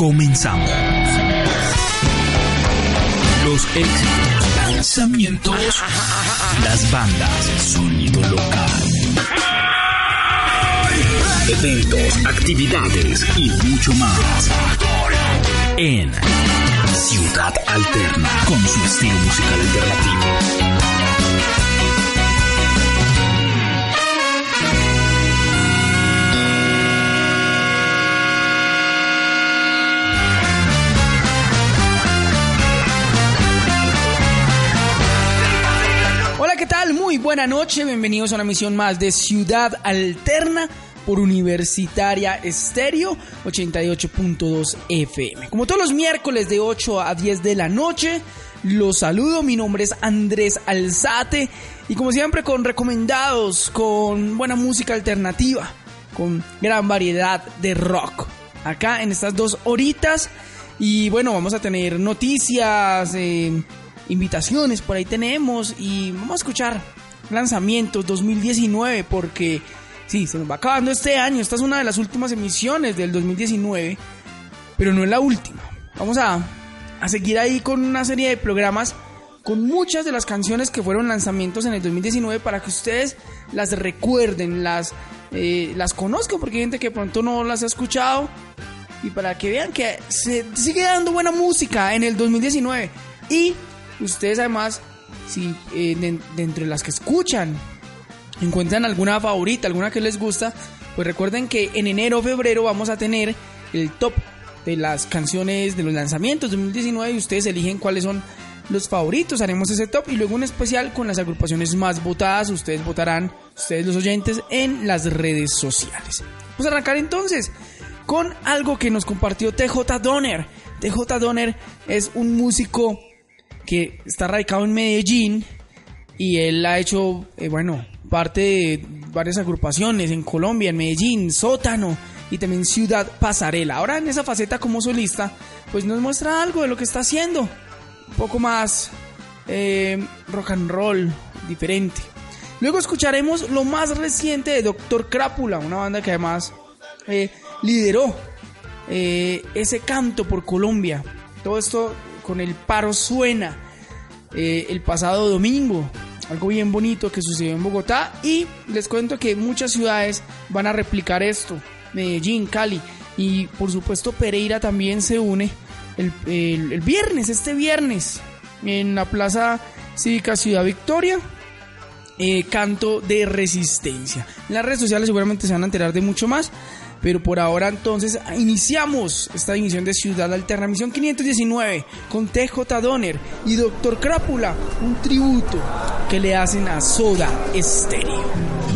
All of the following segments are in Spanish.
Comenzamos. Los éxitos, lanzamientos, las bandas, sonido local. Eventos, actividades y mucho más. En Ciudad Alterna, con su estilo musical alternativo. Buena noche, bienvenidos a una misión más de Ciudad Alterna por Universitaria Estéreo 88.2 FM. Como todos los miércoles de 8 a 10 de la noche, los saludo, mi nombre es Andrés Alzate y como siempre con recomendados, con buena música alternativa, con gran variedad de rock. Acá en estas dos horitas y bueno, vamos a tener noticias, eh, invitaciones por ahí tenemos y vamos a escuchar lanzamientos 2019 porque sí, se nos va acabando este año, esta es una de las últimas emisiones del 2019, pero no es la última. Vamos a, a seguir ahí con una serie de programas con muchas de las canciones que fueron lanzamientos en el 2019 para que ustedes las recuerden, las, eh, las conozcan, porque hay gente que pronto no las ha escuchado. Y para que vean que se sigue dando buena música en el 2019 y ustedes además, si eh, de, entre las que escuchan encuentran alguna favorita, alguna que les gusta, pues recuerden que en enero o febrero vamos a tener el top de las canciones de los lanzamientos 2019 y ustedes eligen cuáles son los favoritos, haremos ese top y luego un especial con las agrupaciones más votadas, ustedes votarán, ustedes los oyentes, en las redes sociales. Vamos a arrancar entonces con algo que nos compartió TJ Donner. TJ Donner es un músico que está radicado en Medellín y él ha hecho, eh, bueno, parte de varias agrupaciones en Colombia, en Medellín, Sótano y también Ciudad Pasarela. Ahora en esa faceta como solista, pues nos muestra algo de lo que está haciendo, un poco más eh, rock and roll, diferente. Luego escucharemos lo más reciente de Doctor Crápula, una banda que además eh, lideró ese canto por Colombia. Todo esto con el paro suena eh, el pasado domingo. Algo bien bonito que sucedió en Bogotá y les cuento que muchas ciudades van a replicar esto. Medellín, Cali y por supuesto Pereira también se une el, viernes, este viernes, en la Plaza Cívica Ciudad Victoria. Eh, canto de resistencia. En las redes sociales seguramente se van a enterar de mucho más. Pero por ahora entonces iniciamos esta emisión de Ciudad Alterna, misión 519, con TJ Donner y Doctor Crápula, un tributo que le hacen a Soda Stereo.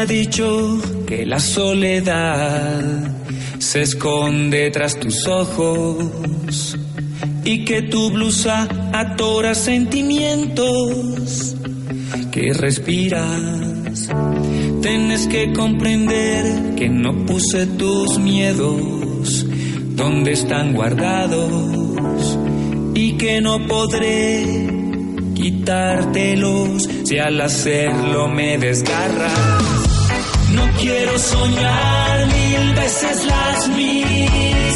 Ha dicho que la soledad se esconde tras tus ojos y que tu blusa atora sentimientos que respiras. Tienes que comprender que no puse tus miedos donde están guardados y que no podré quitártelos si al hacerlo me desgarras. Quiero soñar mil veces las mismas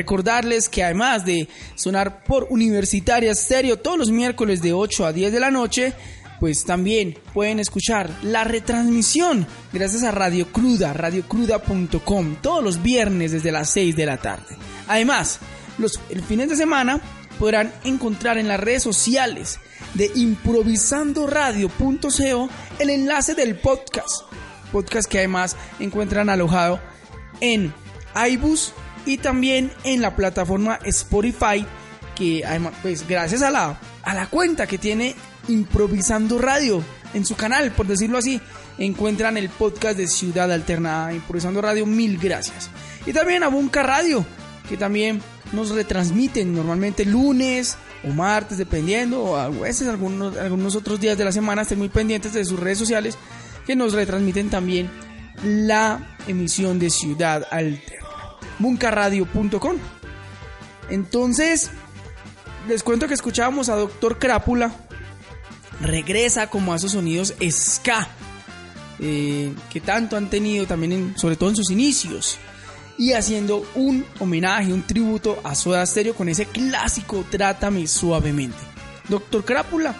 recordarles que además de sonar por Universitaria Stereo todos los miércoles de 8 a 10 de la noche, pues también pueden escuchar la retransmisión gracias a Radio Cruda, radiocruda.com, todos los viernes desde las 6 de la tarde. Además, los el fines de semana podrán encontrar en las redes sociales de improvisandoradio.co el enlace del podcast, podcast que además encuentran alojado en iBus y también en la plataforma Spotify que además pues gracias a la a la cuenta que tiene Improvisando Radio en su canal, por decirlo así, encuentran el podcast de Ciudad Alterna Improvisando Radio, mil gracias. Y también a Bunka Radio, que también nos retransmiten normalmente lunes o martes, dependiendo, o a veces algunos, algunos otros días de la semana, estén muy pendientes de sus redes sociales, que nos retransmiten también la emisión de Ciudad Alterna. Buncaradio.com. Entonces, les cuento que escuchábamos a Doctor Crápula. Regresa como a esos sonidos ska. eh, que tanto han tenido también, sobre todo en sus inicios. Y haciendo un homenaje, un tributo a Soda Stereo con ese clásico Trátame Suavemente. Doctor Crápula,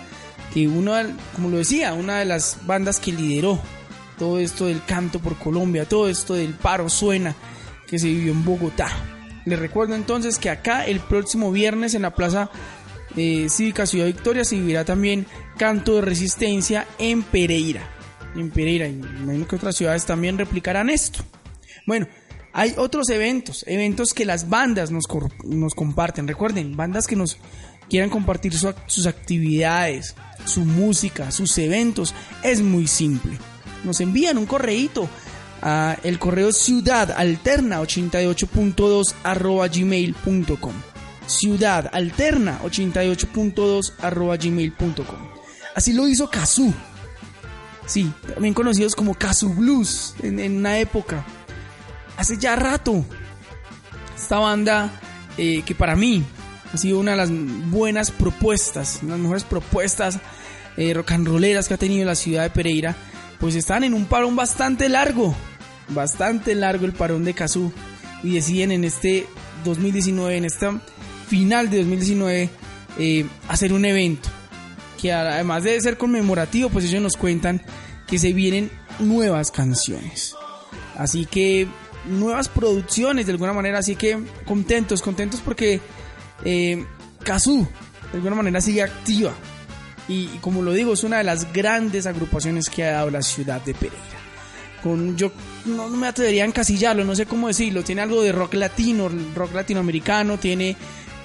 que uno, como lo decía, una de las bandas que lideró todo esto del canto por Colombia, todo esto del paro suena que se vivió en Bogotá. Les recuerdo entonces que acá el próximo viernes en la Plaza eh, Cívica Ciudad Victoria se vivirá también canto de resistencia en Pereira. En Pereira, y imagino que otras ciudades también replicarán esto. Bueno, hay otros eventos, eventos que las bandas nos, nos comparten. Recuerden, bandas que nos quieran compartir sus actividades, su música, sus eventos. Es muy simple. Nos envían un correíto el correo ciudadalterna88.2 arroba gmail.com ciudadalterna88.2 arroba gmail.com así lo hizo Kazoo sí, también conocidos como Kazoo Blues en, en una época. Hace ya rato esta banda eh, que para mí ha sido una de las buenas propuestas, las mejores propuestas eh, rock and rolleras que ha tenido la ciudad de Pereira, pues están en un parón bastante largo, bastante largo el parón de Kazoo y deciden en este 2019, en esta final de 2019, eh, hacer un evento que además de ser conmemorativo, pues ellos nos cuentan que se vienen nuevas canciones. Así que nuevas producciones de alguna manera, así que contentos, contentos porque eh, Kazoo de alguna manera sigue activa y, y, como lo digo es una de las grandes agrupaciones que ha dado la ciudad de Pereira. Con yo no, me atrevería a encasillarlo, no sé cómo decirlo, tiene algo de rock latino, rock latinoamericano, tiene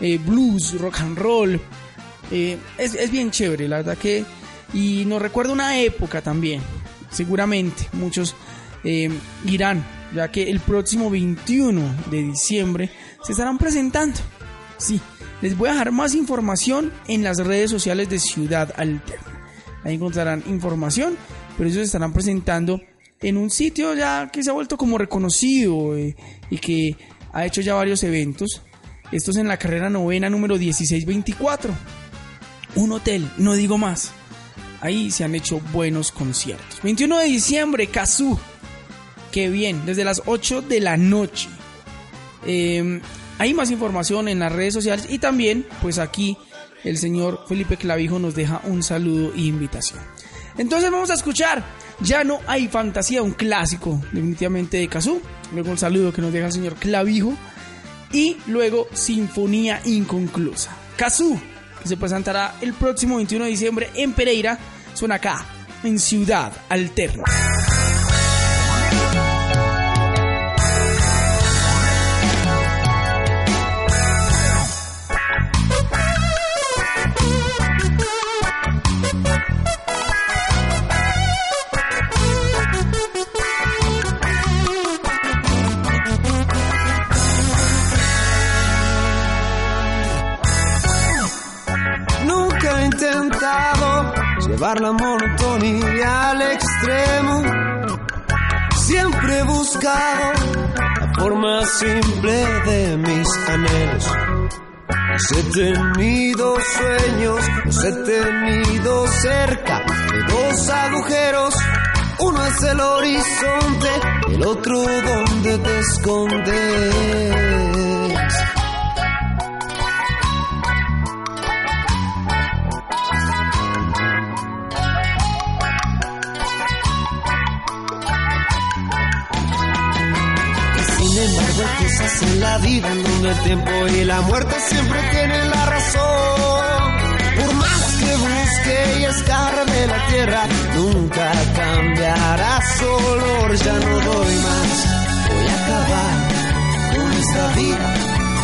eh, blues, rock and roll, eh, es, es bien chévere, la verdad que y nos recuerda una época también, seguramente muchos eh, irán ya que el próximo 21 de diciembre se estarán presentando. Sí, les voy a dejar más información en las redes sociales de Ciudad Alterna. Ahí encontrarán información, pero ellos estarán presentando en un sitio ya que se ha vuelto como reconocido eh, y que ha hecho ya varios eventos. Esto es en la carrera novena número 1624. Un hotel, no digo más. Ahí se han hecho buenos conciertos. 21 de diciembre, Kazoo. Qué bien, desde las 8 de la noche. Eh, hay más información en las redes sociales y también, pues aquí el señor Felipe Clavijo nos deja un saludo e invitación. Entonces vamos a escuchar Ya no hay fantasía, un clásico definitivamente de Kazoo. Luego un saludo que nos deja el señor Clavijo. Y luego Sinfonía Inconclusa. Que se presentará el próximo 21 de diciembre en Pereira, suena acá, en Ciudad Alterna. Llevar la monotonía al extremo. Siempre he buscado la forma simple de mis anhelos. Los he tenido sueños, los he tenido cerca de dos agujeros. Uno es el horizonte, el otro donde te escondes. Cosas en la vida en donde el tiempo y la muerte siempre tienen la razón. Por más que busque y escarbe la tierra, nunca cambiará su olor. Ya no doy más, voy a acabar con esta vida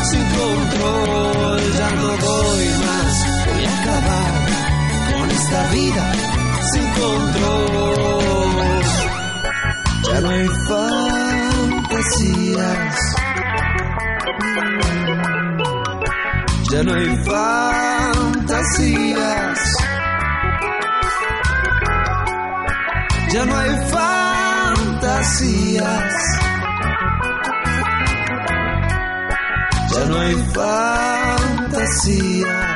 sin control. Ya no doy más, voy a acabar con esta vida sin control. Ya no hay fantasías. Ya no hay fantasías. Ya no hay fantasías. Ya no hay fantasías.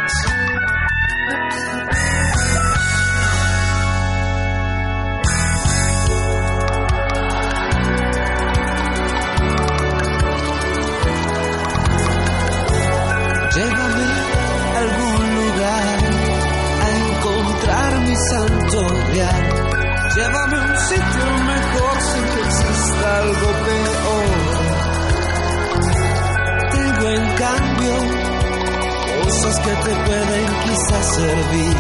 cambio, cosas que te pueden quizás servir.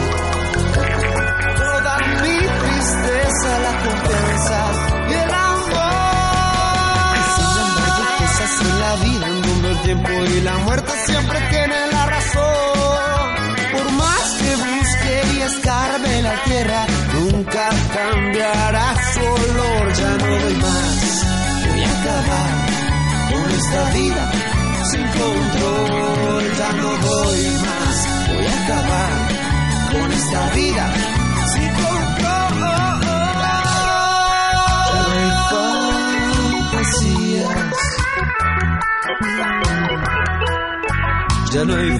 Toda mi tristeza la compensa y el amor. Sin embargo, es así la vida, el el tiempo y la muerte siempre tienen la razón. Por más que busque y escarbe la tierra, nunca cambiará su olor. Ya no doy más, voy a acabar con esta vida ya no voy más. Voy a acabar con esta vida. Si compro oh, oh, oh. fantasías. Ya no hay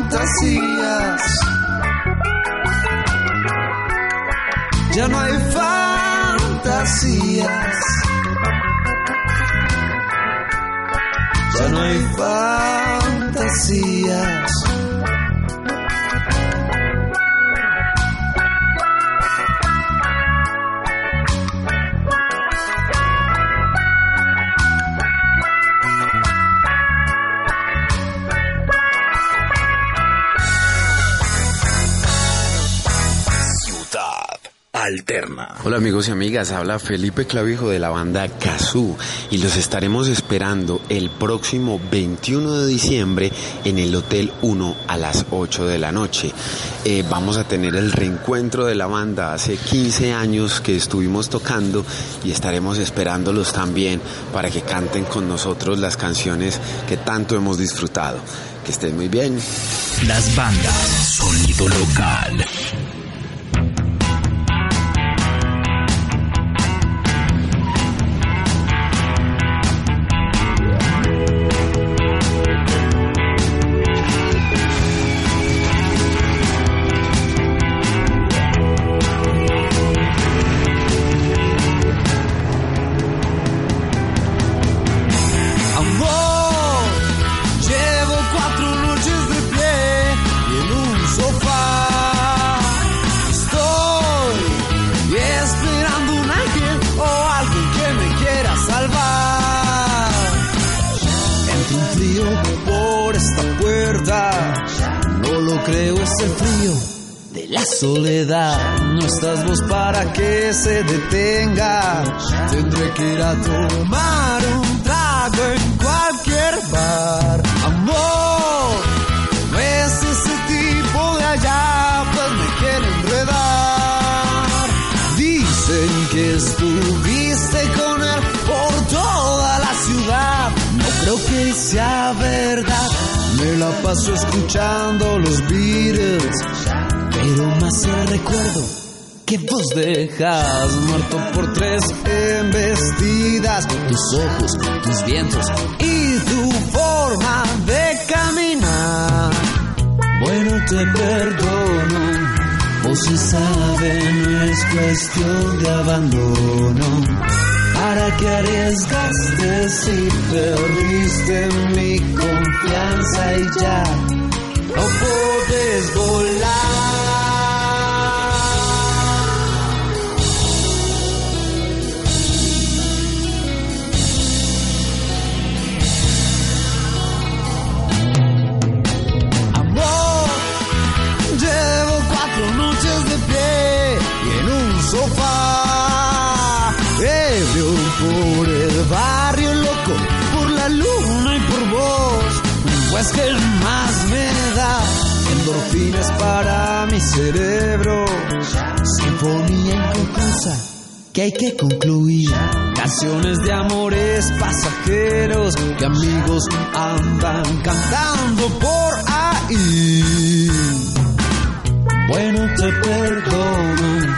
fantasías. Ya no hay fantasías. Fantasías. Ciudad Hola amigos y amigas, habla Felipe Clavijo de la banda Kazoo y los estaremos esperando el próximo 21 de diciembre en el Hotel 1 a las 8 de la noche. Eh, vamos a tener el reencuentro de la banda hace 15 años que estuvimos tocando y estaremos esperándolos también para que canten con nosotros las canciones que tanto hemos disfrutado. Que estén muy bien. Las bandas. Sonido local. Creo, es el frío de la soledad. No estás vos para que se detenga. Tendré que ir a tomar un trago en cualquier bar. Amor, no es ese tipo de allá, pues me quiere enredar. Dicen que estuviste con él por toda la ciudad. No creo que sea verdad. Me la paso escuchando los Beatles, pero más el recuerdo que vos dejas muerto por tres embestidas. Tus ojos, tus vientos y tu forma de caminar. Bueno, te perdono. Vos se sabe, no es cuestión de abandono. ¿Para qué arriesgaste si perdiste mi confianza y ya no podés volar? Amor, llevo cuatro noches de pie y en un sofá. Para mi cerebro. Sinfonía inconclusa que hay que concluir. Canciones de amores pasajeros que amigos andan cantando por ahí. Bueno, te perdono,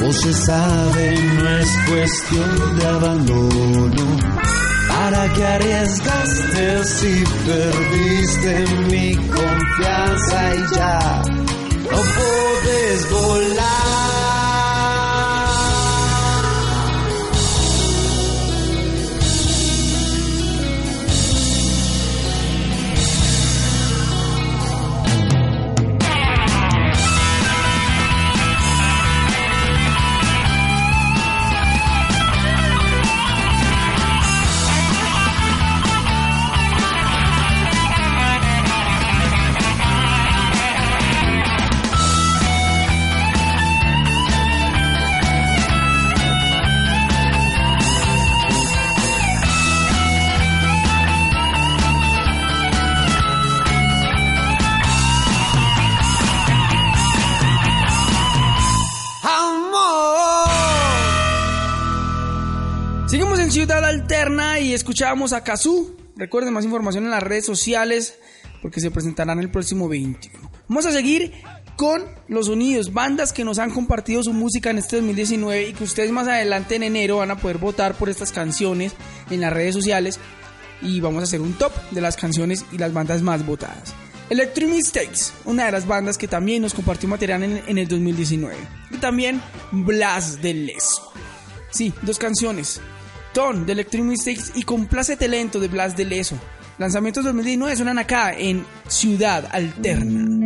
vos se sabe, no es cuestión de abandono. ¿Para qué arriesgaste si perdiste mi confianza y ya no podés volar? y escuchábamos a Kazú. Recuerden más información en las redes sociales porque se presentarán el próximo 21. Vamos a seguir con los sonidos, bandas que nos han compartido su música en este 2019 y que ustedes más adelante en enero van a poder votar por estas canciones en las redes sociales y vamos a hacer un top de las canciones y las bandas más votadas. Electric Mistakes, una de las bandas que también nos compartió material en, en el 2019. Y también Blas del Leso. Sí, dos canciones de Electric Mistakes y Complácete Lento de Blas de Leso. Lanzamientos 2019 suenan acá en Ciudad Alterna.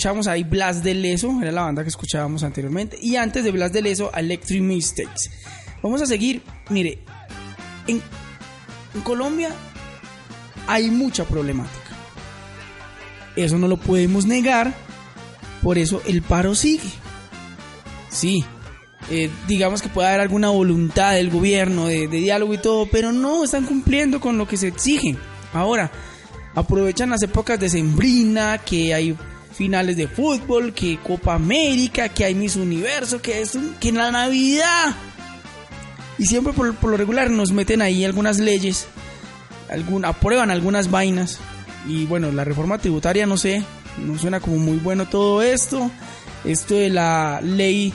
Escuchamos ahí Blast de Leso, era la banda que escuchábamos anteriormente, y antes de Blast de Leso, Electric Mistakes. Vamos a seguir, mire, en, Colombia hay mucha problemática. Eso no lo podemos negar, por eso el paro sigue. Sí, eh, digamos que puede haber alguna voluntad del gobierno de diálogo y todo, pero no están cumpliendo con lo que se exige. Ahora, aprovechan las épocas de Sembrina, que hay finales de fútbol, que Copa América, que hay Miss Universo, que es que en la Navidad. Y siempre por, por lo regular nos meten ahí algunas leyes, algún, aprueban algunas vainas. Y bueno, la reforma tributaria no sé, no suena como muy bueno todo esto. Esto de la ley,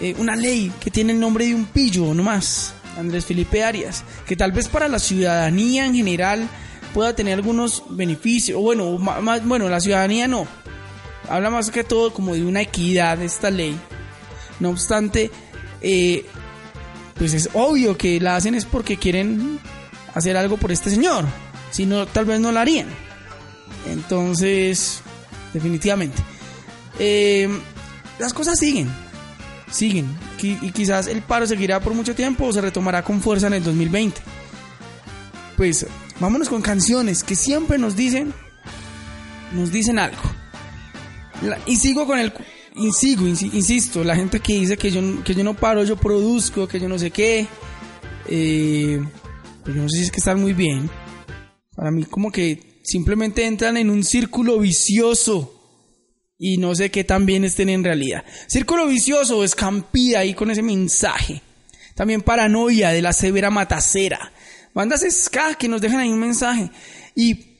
eh, una ley que tiene el nombre de un pillo nomás, Andrés Felipe Arias, que tal vez para la ciudadanía en general pueda tener algunos beneficios, o bueno, más, bueno, la ciudadanía no. Habla más que todo como de una equidad esta ley. No obstante, eh, pues es obvio que la hacen es porque quieren hacer algo por este señor. Si no, tal vez no la harían. Entonces, definitivamente. Eh, las cosas siguen. Siguen. Y quizás el paro seguirá por mucho tiempo o se retomará con fuerza en el 2020. Pues vámonos con canciones que siempre nos dicen, nos dicen algo. La- y sigo con el, y sigo, insi- insisto, la gente que dice que yo, que yo no paro, yo produzco, que yo no sé qué. Eh, pues yo no sé si es que están muy bien. Para mí como que simplemente entran en un círculo vicioso y no sé qué tan bien estén en realidad. Círculo vicioso, escampida ahí con ese mensaje. También paranoia de la severa matacera. Bandas ska que nos dejan ahí un mensaje. Y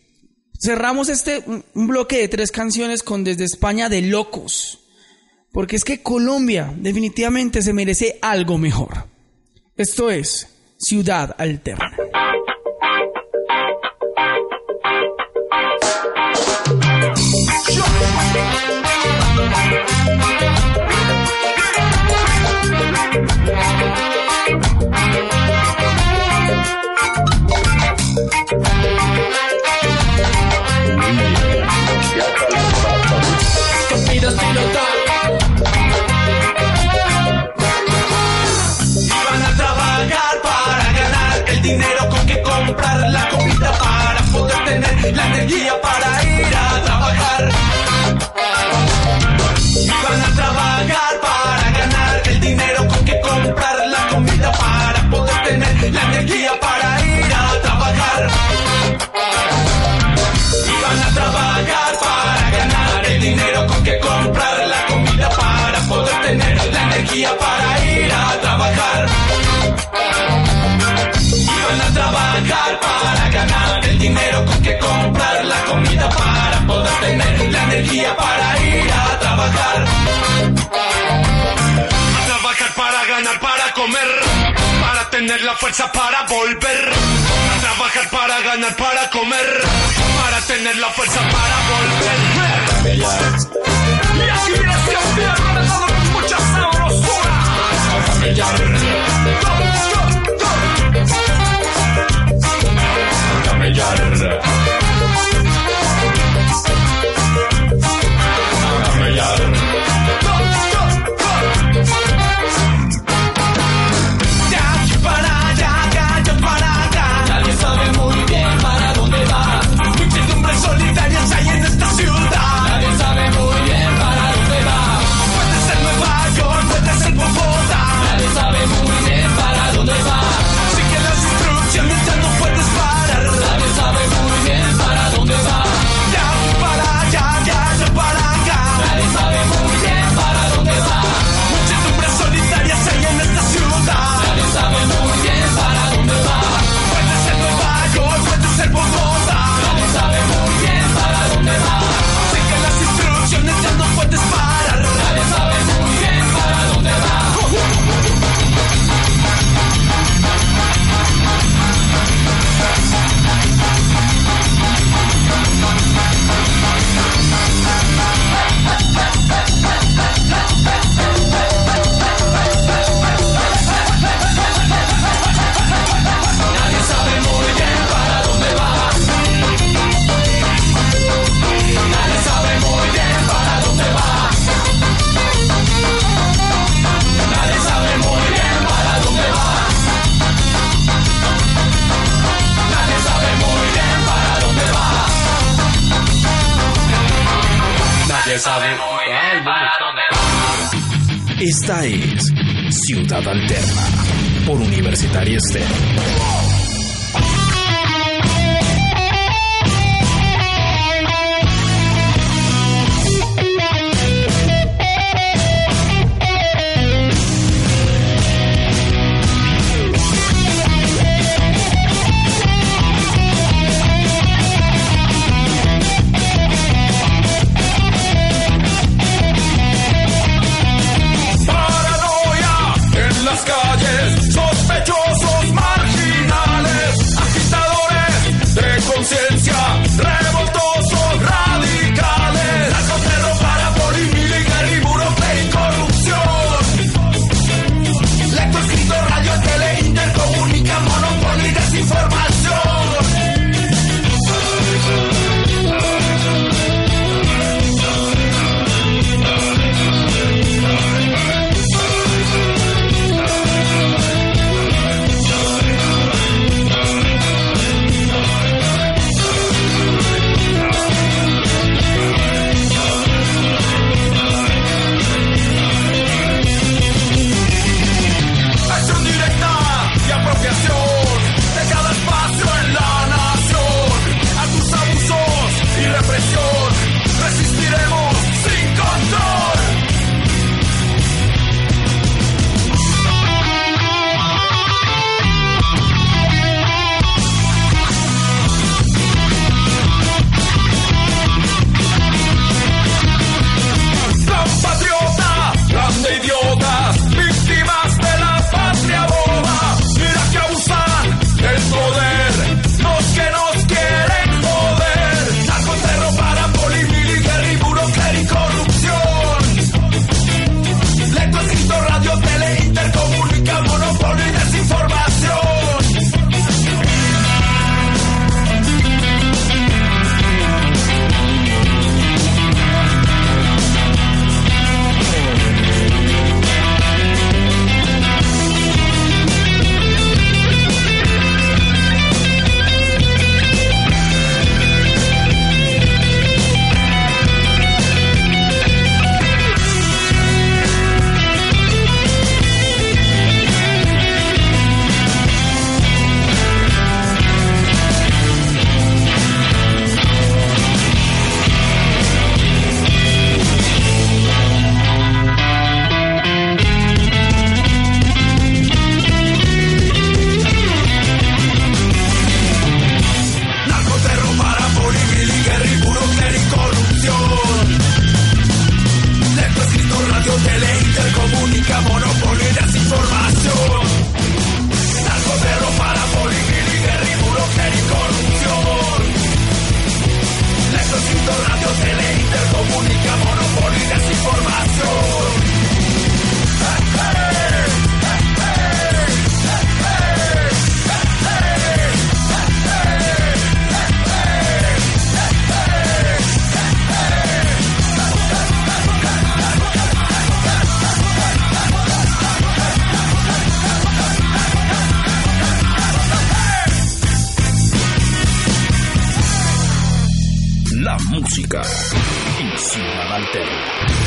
cerramos este bloque de tres canciones con Desde España de Locos. Porque es que Colombia definitivamente se merece algo mejor. Esto es Ciudad Alterna. Van a trabajar para ganar el dinero con que comprar la comida para poder tener la energía para ir a trabajar. Van a trabajar energía para ir a trabajar. A trabajar para ganar, para comer, para tener la fuerza para volver. A trabajar para ganar, para comer, para tener la fuerza para volver. Bella. Y aquí nació tierra Esta es Ciudad Alterna por Universitaria Estéreo. Show.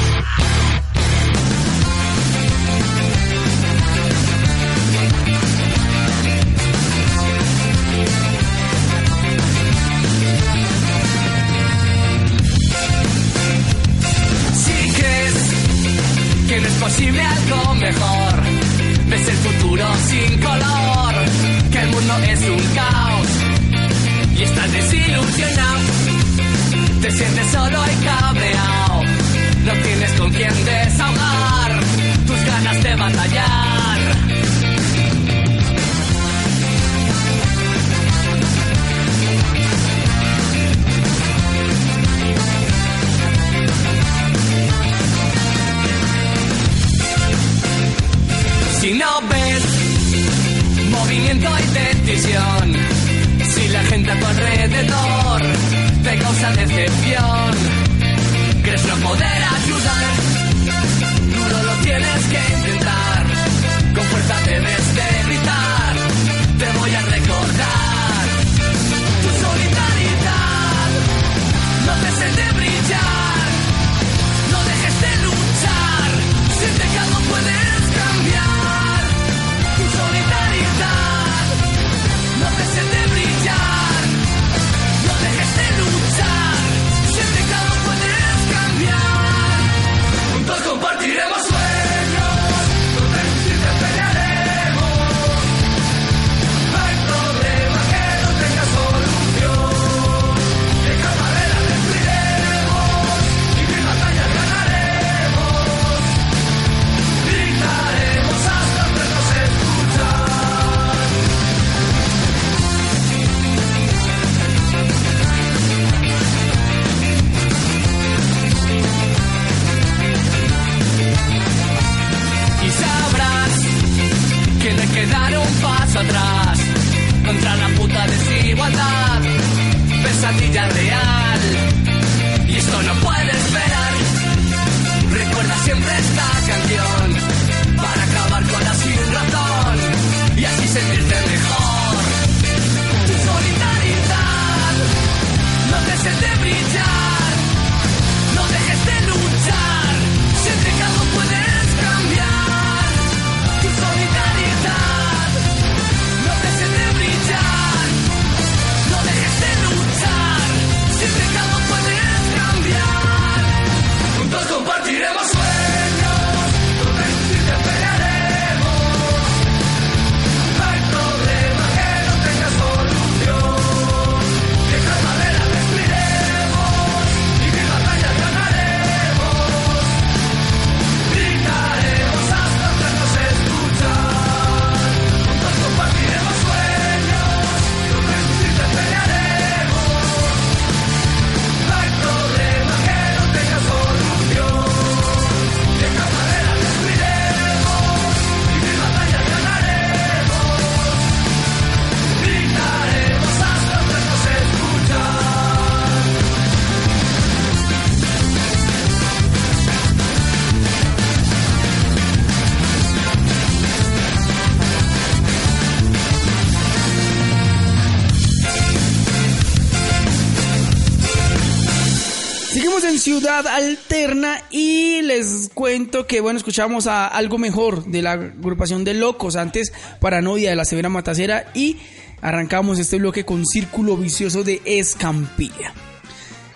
Seguimos en Ciudad Alterna y les cuento que, bueno, escuchamos a algo mejor de la agrupación de locos. Antes, Paranoia de la Severa Matacera y arrancamos este bloque con Círculo Vicioso de Escampilla.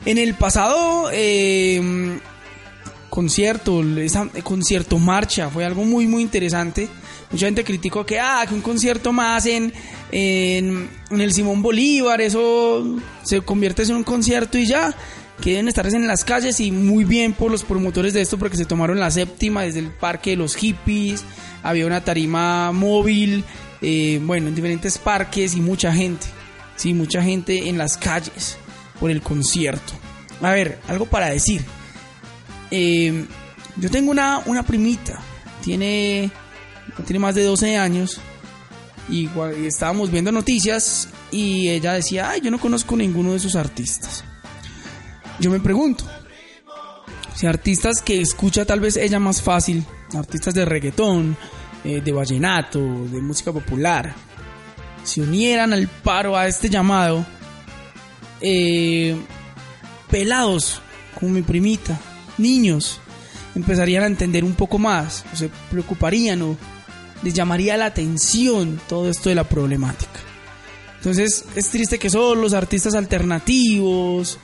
En el pasado eh, concierto, esa, eh, concierto marcha, fue algo muy, muy interesante. Mucha gente criticó que, ah, que un concierto más en, en el Simón Bolívar, eso se convierte en un concierto y ya deben estar en las calles y muy bien por los promotores de esto porque se tomaron la séptima desde el parque de los hippies, había una tarima móvil, eh, bueno, en diferentes parques y mucha gente, sí, mucha gente en las calles por el concierto. A ver, algo para decir. Eh, yo tengo una, una primita, tiene, tiene más de 12 años y estábamos viendo noticias y ella decía, ay, yo no conozco ninguno de esos artistas. Yo me pregunto, si artistas que escucha tal vez ella más fácil, artistas de reggaetón, eh, de vallenato, de música popular, se unieran al paro a este llamado, eh, pelados como mi primita, niños, empezarían a entender un poco más, se preocuparían o les llamaría la atención todo esto de la problemática. Entonces es triste que solo los artistas alternativos,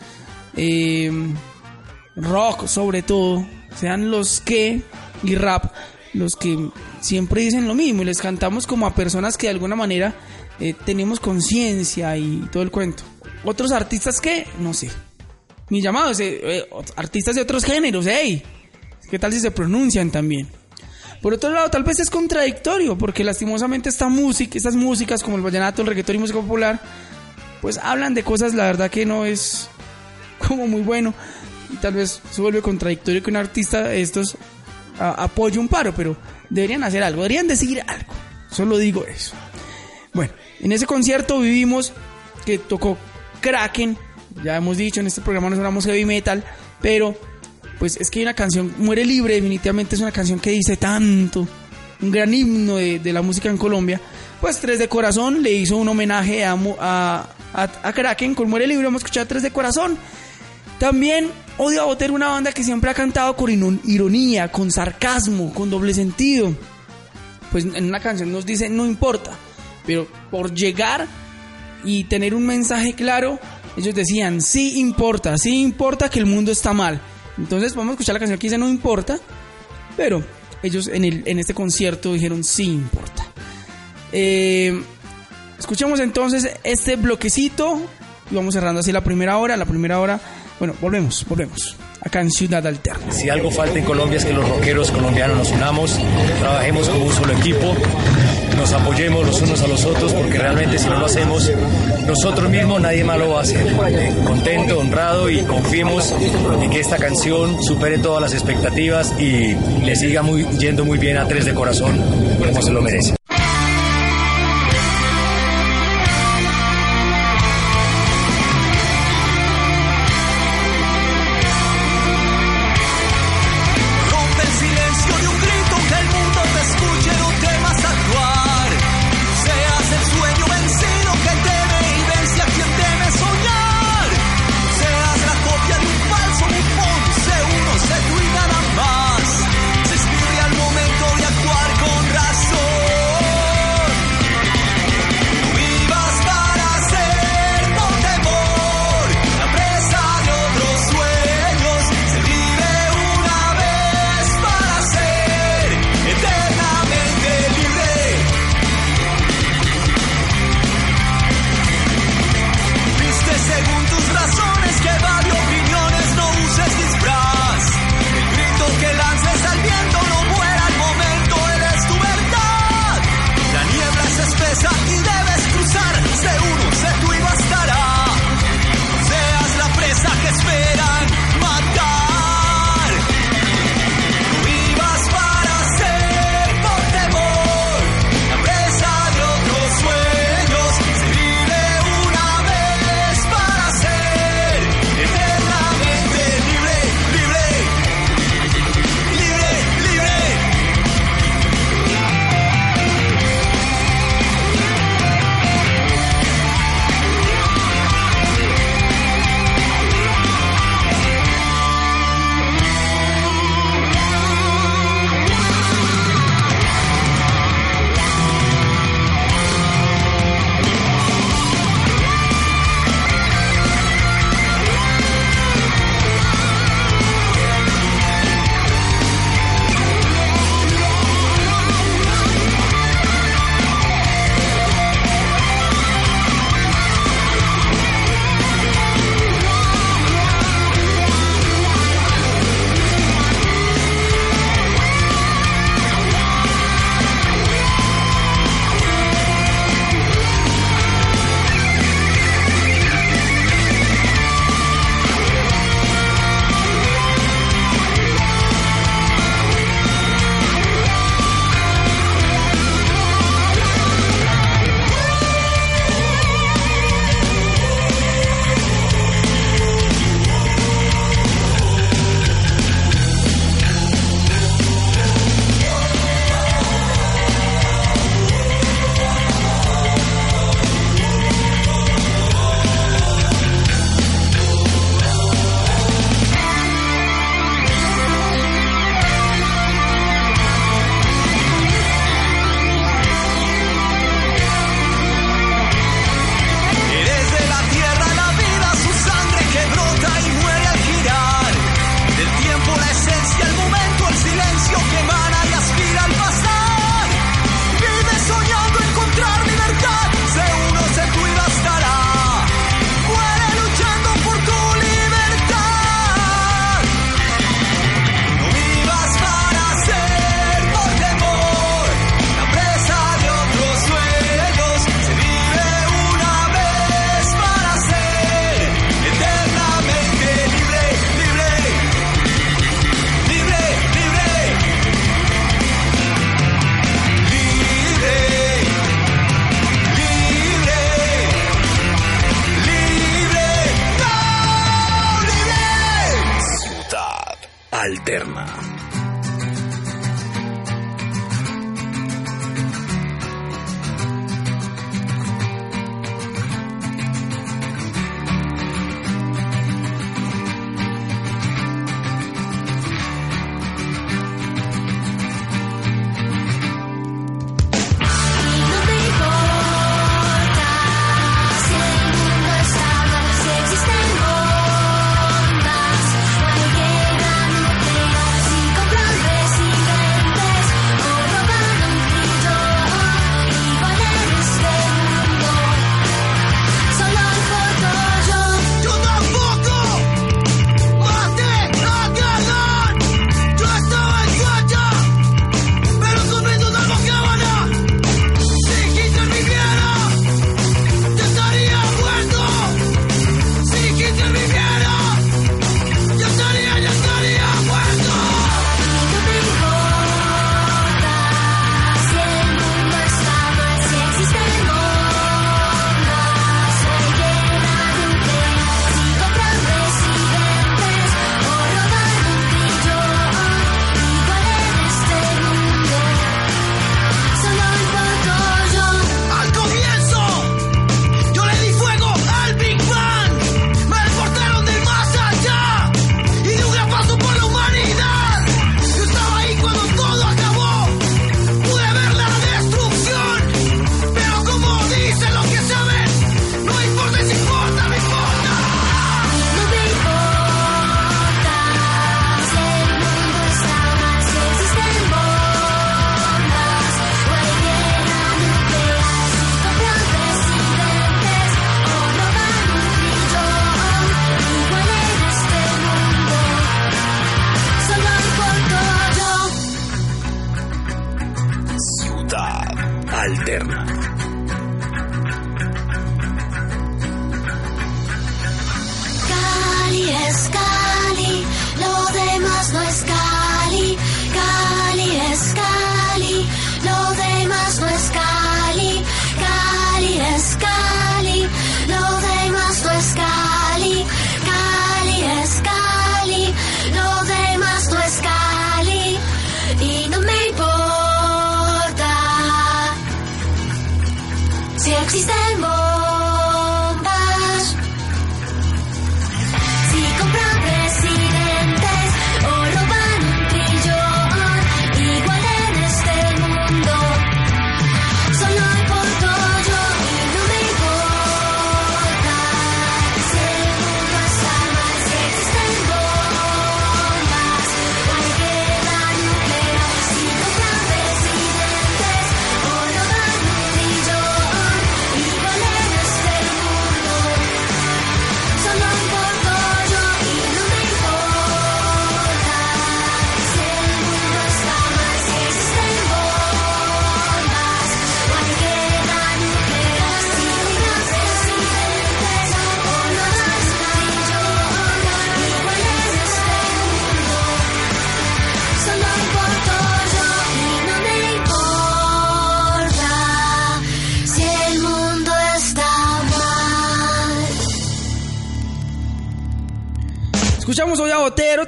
eh, rock sobre todo, sean los que, y rap, los que siempre dicen lo mismo y les cantamos como a personas que de alguna manera eh, tenemos conciencia y todo el cuento. Otros artistas que, no sé. Mi llamado es eh, eh, artistas de otros géneros, hey, ¿qué tal si se pronuncian también? Por otro lado, tal vez es contradictorio, porque lastimosamente esta música, estas músicas como el vallenato, el reggaetón y música popular, pues hablan de cosas, la verdad que no es como muy bueno. Y tal vez se vuelve contradictorio que un artista de estos apoye un paro, pero deberían hacer algo, deberían decir algo. Solo digo eso. Bueno, en ese concierto vivimos que tocó Kraken, ya hemos dicho en este programa no sonamos heavy metal, pero pues es que hay una canción, Muere Libre, definitivamente es una canción que dice tanto, un gran himno de, de la música en Colombia. Pues Tres de Corazón le hizo un homenaje a, a, a, a Kraken con Muere Libre, vamos a escuchar Tres de Corazón. También Odio a Botero, una banda que siempre ha cantado con ironía, con sarcasmo, con doble sentido. Pues en una canción nos dice no importa, pero por llegar y tener un mensaje claro, ellos decían sí importa, sí importa que el mundo está mal. Entonces vamos a escuchar la canción que dice no importa, pero ellos en, el, en este concierto dijeron sí importa. Eh, escuchemos entonces este bloquecito y vamos cerrando así la primera hora. La primera hora, bueno, volvemos, volvemos. Acá en Ciudad. Si algo falta en Colombia es que los rockeros colombianos nos unamos, trabajemos como un solo equipo, nos apoyemos los unos a los otros, porque realmente si no lo hacemos nosotros mismos, nadie más lo va a hacer. Contento, honrado y confiemos en que esta canción supere todas las expectativas y le siga muy, yendo muy bien a Tres de Corazón, como se lo merece.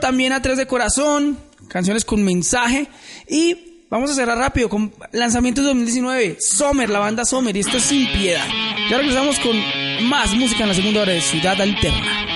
también a Tres de Corazón, canciones con mensaje. Y vamos a cerrar rápido con lanzamientos 2019. Sommer, la banda Sommer, y esto es sin piedad. Ya regresamos con más música en la segunda hora de Ciudad Alterna.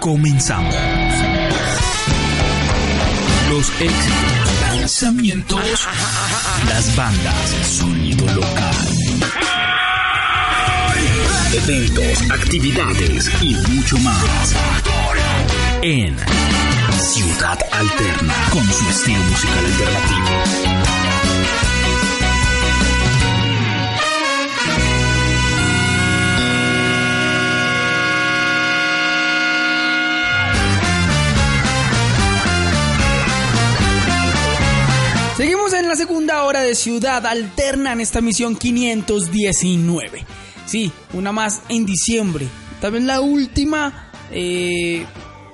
Comenzamos. Los éxitos, lanzamientos, las bandas, sonido local. Eventos, actividades y mucho más. En Ciudad Alterna, con su estilo musical alternativo. Segunda hora de Ciudad Alterna en esta misión 519. Sí, una más en diciembre. Tal vez la última, eh,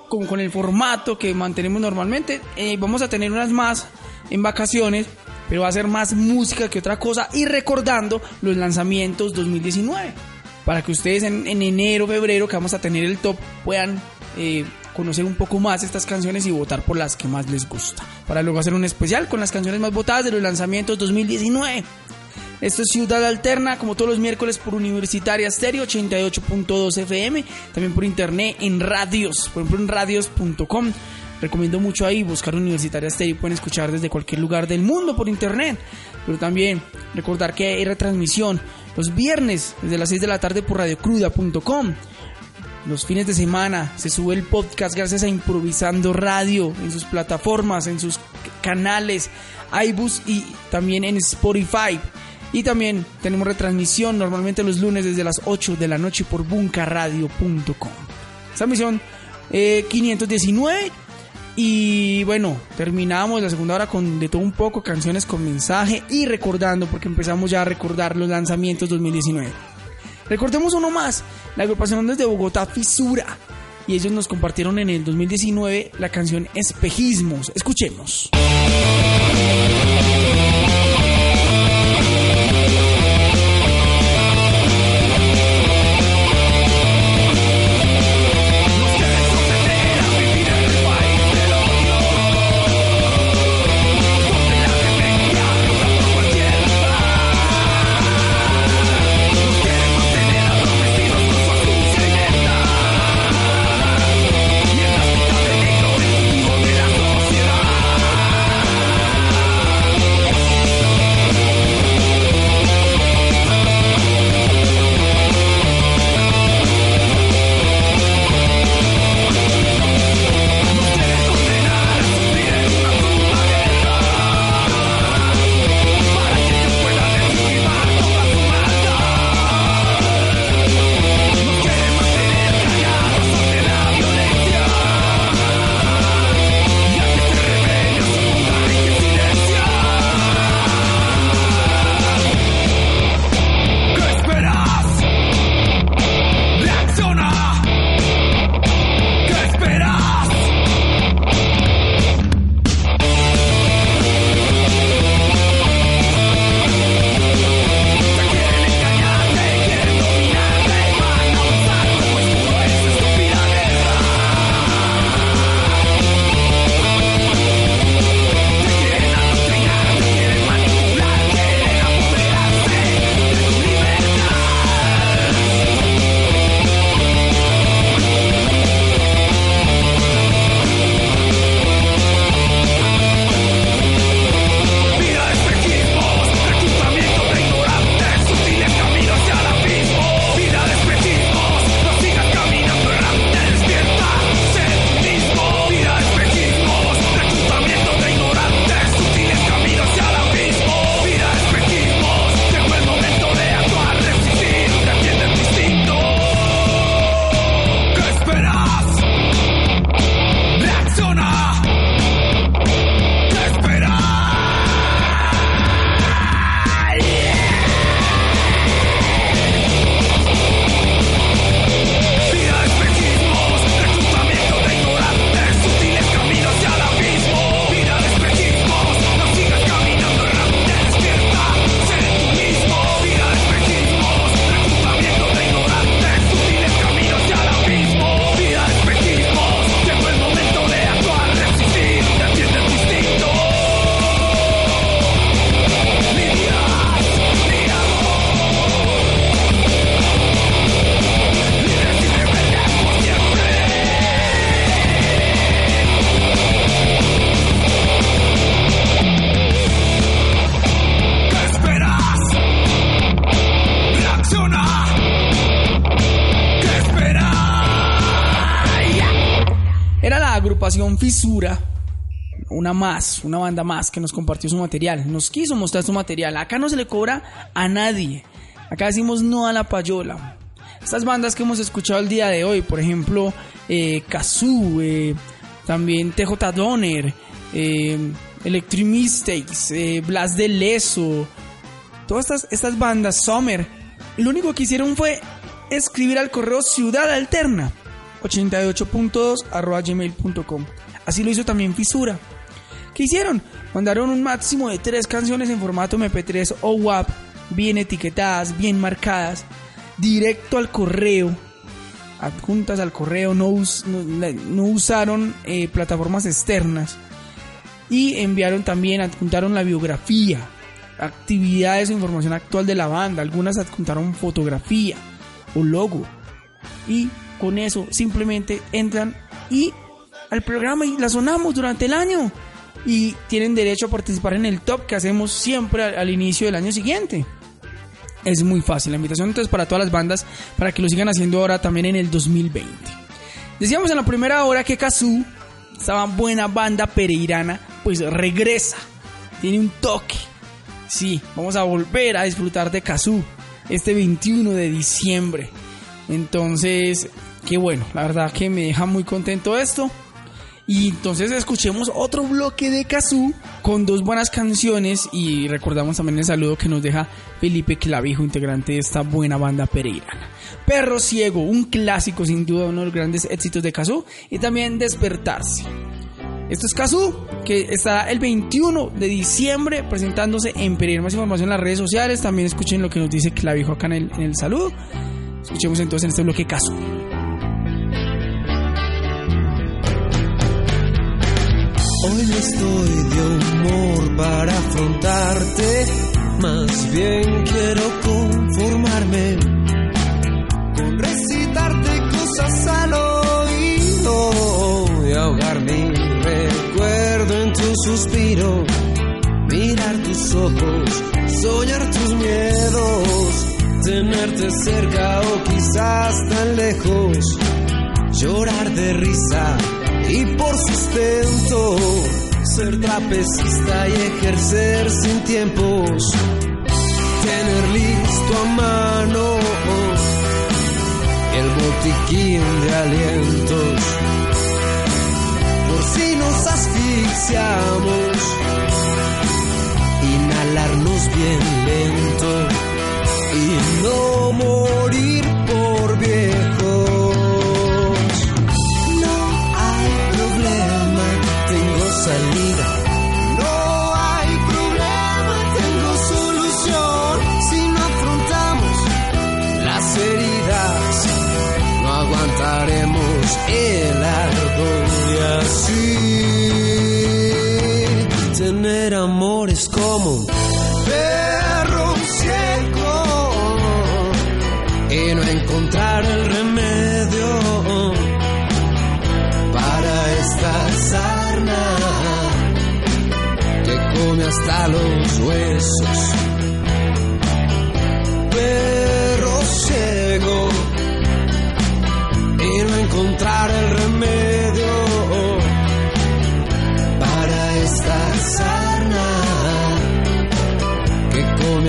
con el formato que mantenemos normalmente. Eh, vamos a tener unas más en vacaciones, pero va a ser más música que otra cosa. Y recordando los lanzamientos 2019. Para que ustedes en, en enero, febrero, que vamos a tener el top, puedan eh, conocer un poco más estas canciones y votar por las que más les gusta. Para luego hacer un especial con las canciones más votadas de los lanzamientos 2019. Esto es Ciudad Alterna, como todos los miércoles por Universitaria Stereo 88.2 FM, también por internet en radios, por ejemplo en radios.com. Recomiendo mucho ahí buscar Universitaria Stereo, pueden escuchar desde cualquier lugar del mundo por internet. Pero también recordar que hay retransmisión los viernes desde las 6 de la tarde por radiocruda.com. Los fines de semana se sube el podcast gracias a Improvisando Radio en sus plataformas, en sus canales, iBus y también en Spotify. Y también tenemos retransmisión normalmente los lunes desde las 8 de la noche por buncaradio.com. Esta misión eh, 519. Y bueno, terminamos la segunda hora con de todo un poco, canciones con mensaje y recordando, porque empezamos ya a recordar los lanzamientos 2019. Recordemos uno más, la agrupación desde Bogotá, Fisura. Y ellos nos compartieron en el 2019 la canción Espejismos. Escuchemos. Fisura, una más, una banda más que nos compartió su material, nos quiso mostrar su material. Acá no se le cobra a nadie. Acá decimos no a la payola. Estas bandas que hemos escuchado el día de hoy, por ejemplo, eh, Kazoo, eh, también TJ Donner, eh, Electric Mistakes, eh, Blas de Leso, todas estas, estas bandas, Summer, lo único que hicieron fue escribir al correo Ciudad Alterna 88.2 arroba gmail.com. Así lo hizo también Fisura. ¿Qué hicieron? Mandaron un máximo de tres canciones en formato MP3 o WAP, bien etiquetadas, bien marcadas, directo al correo, adjuntas al correo, no, us- no- no usaron eh, plataformas externas y enviaron también, adjuntaron la biografía, actividades o información actual de la banda, algunas adjuntaron fotografía o logo y con eso simplemente entran y al programa y la sonamos durante el año y tienen derecho a participar en el top que hacemos siempre al, inicio del año siguiente. Es muy fácil. La invitación entonces para todas las bandas para que lo sigan haciendo ahora también en el 2020. Decíamos en la primera hora que Kazoo, esta buena banda pereirana, pues regresa. Tiene un toque. Sí, vamos a volver a disfrutar de Kazoo este 21 de diciembre. Entonces, qué bueno, la verdad que me deja muy contento esto. Y entonces escuchemos otro bloque de Kazoo con dos buenas canciones y recordamos también el saludo que nos deja Felipe Clavijo, integrante de esta buena banda pereirana. Perro Ciego, un clásico sin duda, uno de los grandes éxitos de Kazoo y también Despertarse. Esto es Kazoo, que estará el 21 de diciembre presentándose en Pereira. Más información en las redes sociales, también escuchen lo que nos dice Clavijo acá en el, en el saludo. Escuchemos entonces en este bloque Kazoo. Estoy de humor para afrontarte, más bien quiero conformarme con recitarte cosas al oído y ahogar mi recuerdo en tu suspiro, mirar tus ojos, soñar tus miedos, tenerte cerca o quizás tan lejos llorar de risa y por sustento, ser trapecista y ejercer sin tiempos, tener listo a mano el botiquín de alientos, por si nos asfixiamos, inhalarnos bien lento y no morir por viejos. Tener amor es como perro ciego y no encontrar el remedio para esta sarna que come hasta los huesos. Perro ciego y no encontrar el remedio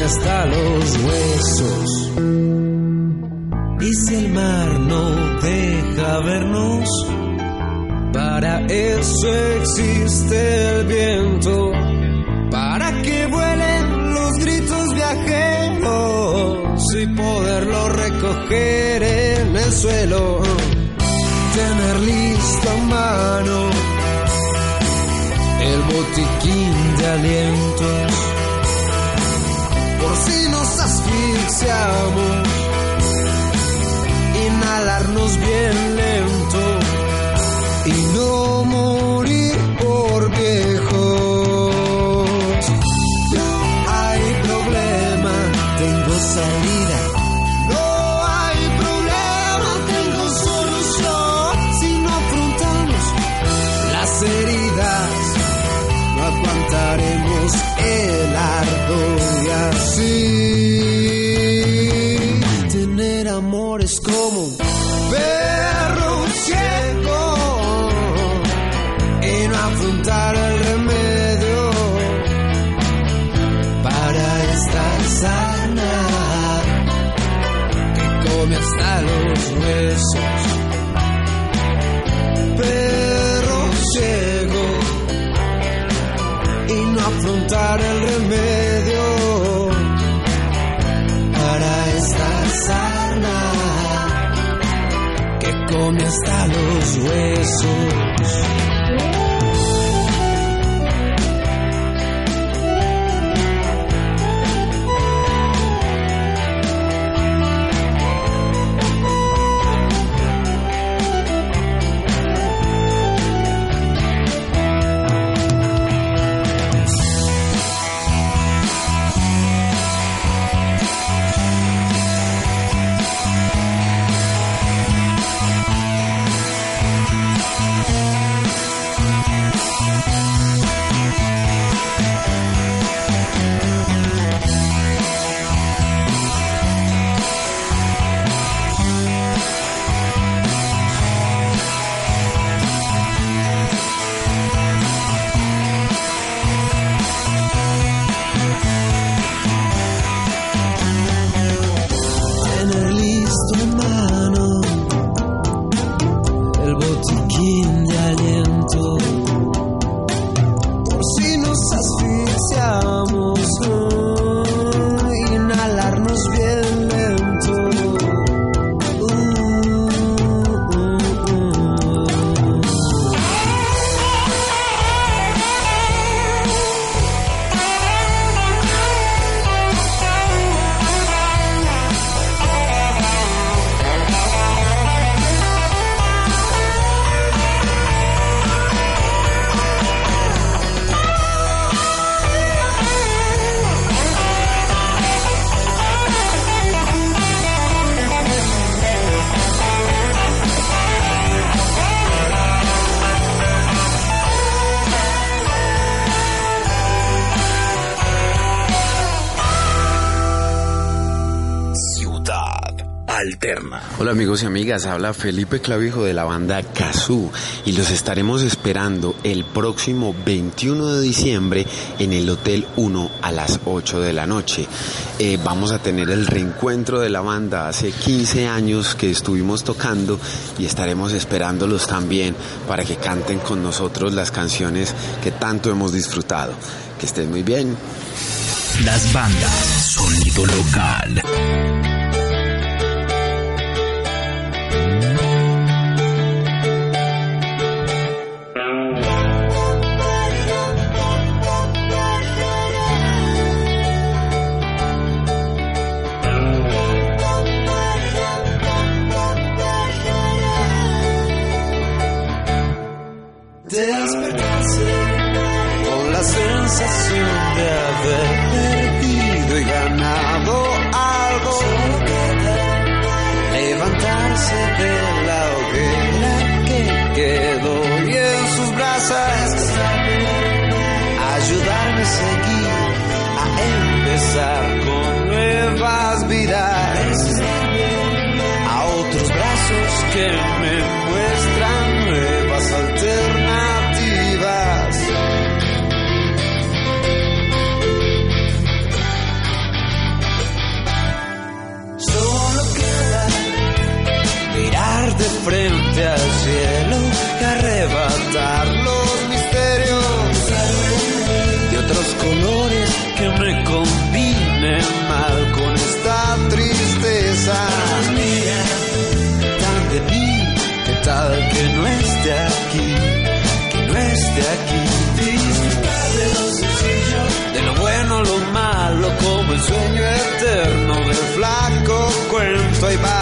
hasta los huesos. Y si el mar no deja vernos, para eso existe el viento, para que vuelen los gritos viajeros y poderlo recoger en el suelo, tener listo a mano el botiquín de alientos, asfixiamos inhalarnos bien lento. Y no morir come hasta los huesos. Amigos y amigas, habla Felipe Clavijo de la banda Kazoo y los estaremos esperando el próximo 21 de diciembre en el Hotel 1 a las 8 de la noche. Eh, vamos a tener el reencuentro de la banda hace 15 años que estuvimos tocando y estaremos esperándolos también para que canten con nosotros las canciones que tanto hemos disfrutado. Que estén muy bien. Las bandas, sonido local. Combinen mal con esta tristeza. Tan de mí, que tal que no esté aquí, que no esté aquí. Disfrutar de lo sencillo, de lo bueno, lo malo, como el sueño eterno del flaco cuento y va.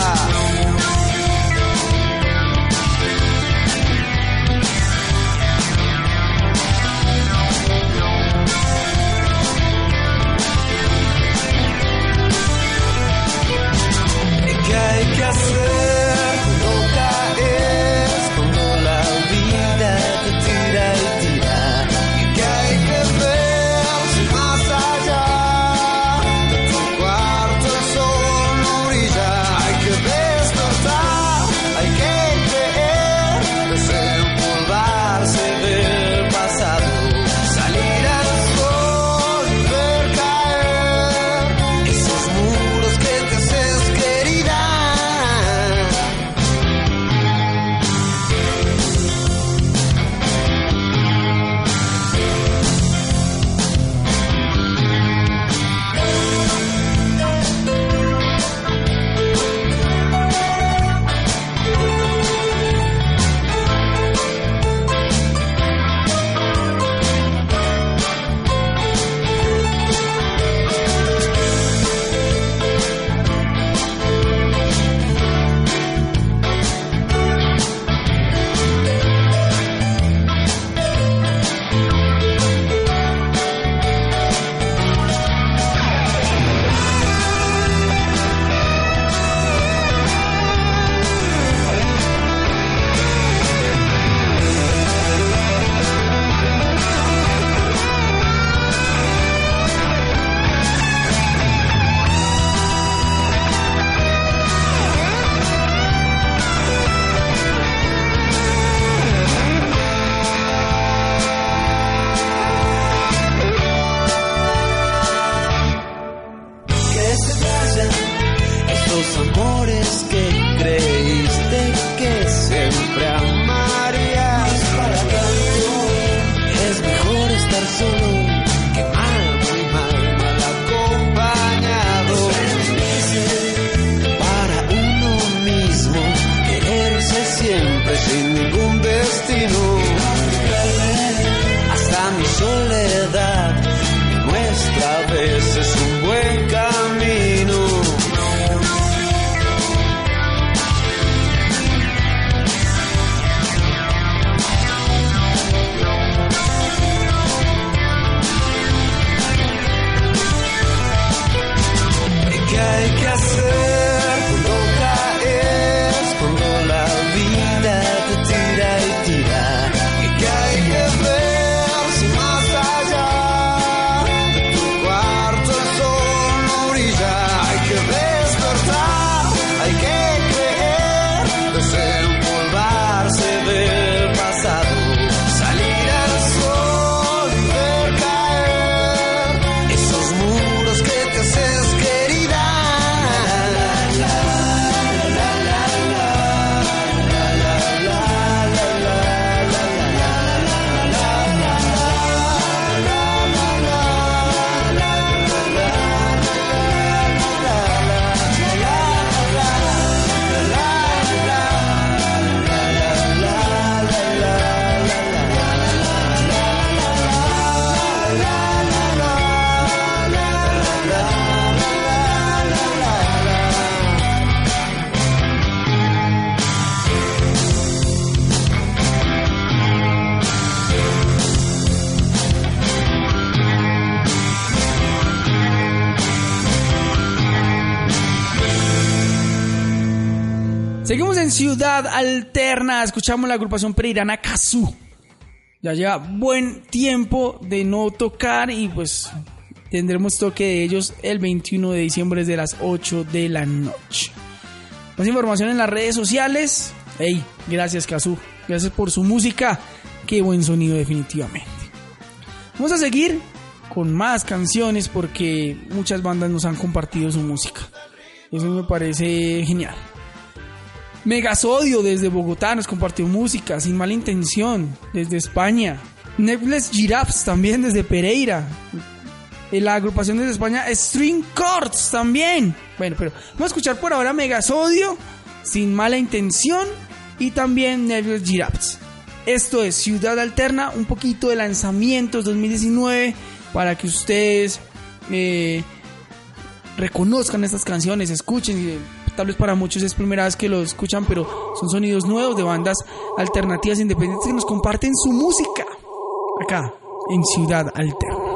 Ciudad Alterna, escuchamos la agrupación pereirana Kazoo. Ya lleva buen tiempo de no tocar y pues tendremos toque de ellos el 21 de diciembre desde las 8 de la noche. Más información en las redes sociales. Hey, gracias Kazoo, gracias por su música. Qué buen sonido definitivamente. Vamos a seguir con más canciones porque muchas bandas nos han compartido su música. Eso me parece genial. Megasodio desde Bogotá nos compartió música sin mala intención desde España. Netflix Giraffes también desde Pereira. La agrupación desde España String Chords también. Bueno, pero vamos a escuchar por ahora Megasodio sin mala intención y también Netflix Giraffes. Esto es Ciudad Alterna, un poquito de lanzamientos 2019 para que ustedes eh, reconozcan estas canciones, escuchen. Tal vez para muchos es primera vez que lo escuchan, pero son sonidos nuevos de bandas alternativas independientes que nos comparten su música acá en Ciudad Alterna.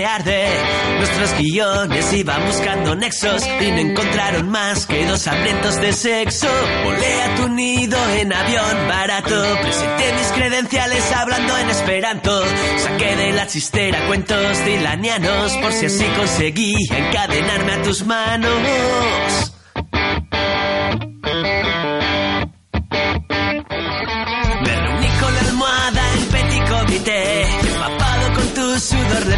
Nuestros guiones. Iban buscando nexos Y no encontraron más que dos hambrientos de sexo. Volé a tu nido en avión barato. Presenté mis credenciales hablando en esperanto. Saqué de la chistera cuentos dilanianos Por si así conseguía encadenarme a tus manos. Me reuní con la almohada en petit comité. Empapado con tu sudor le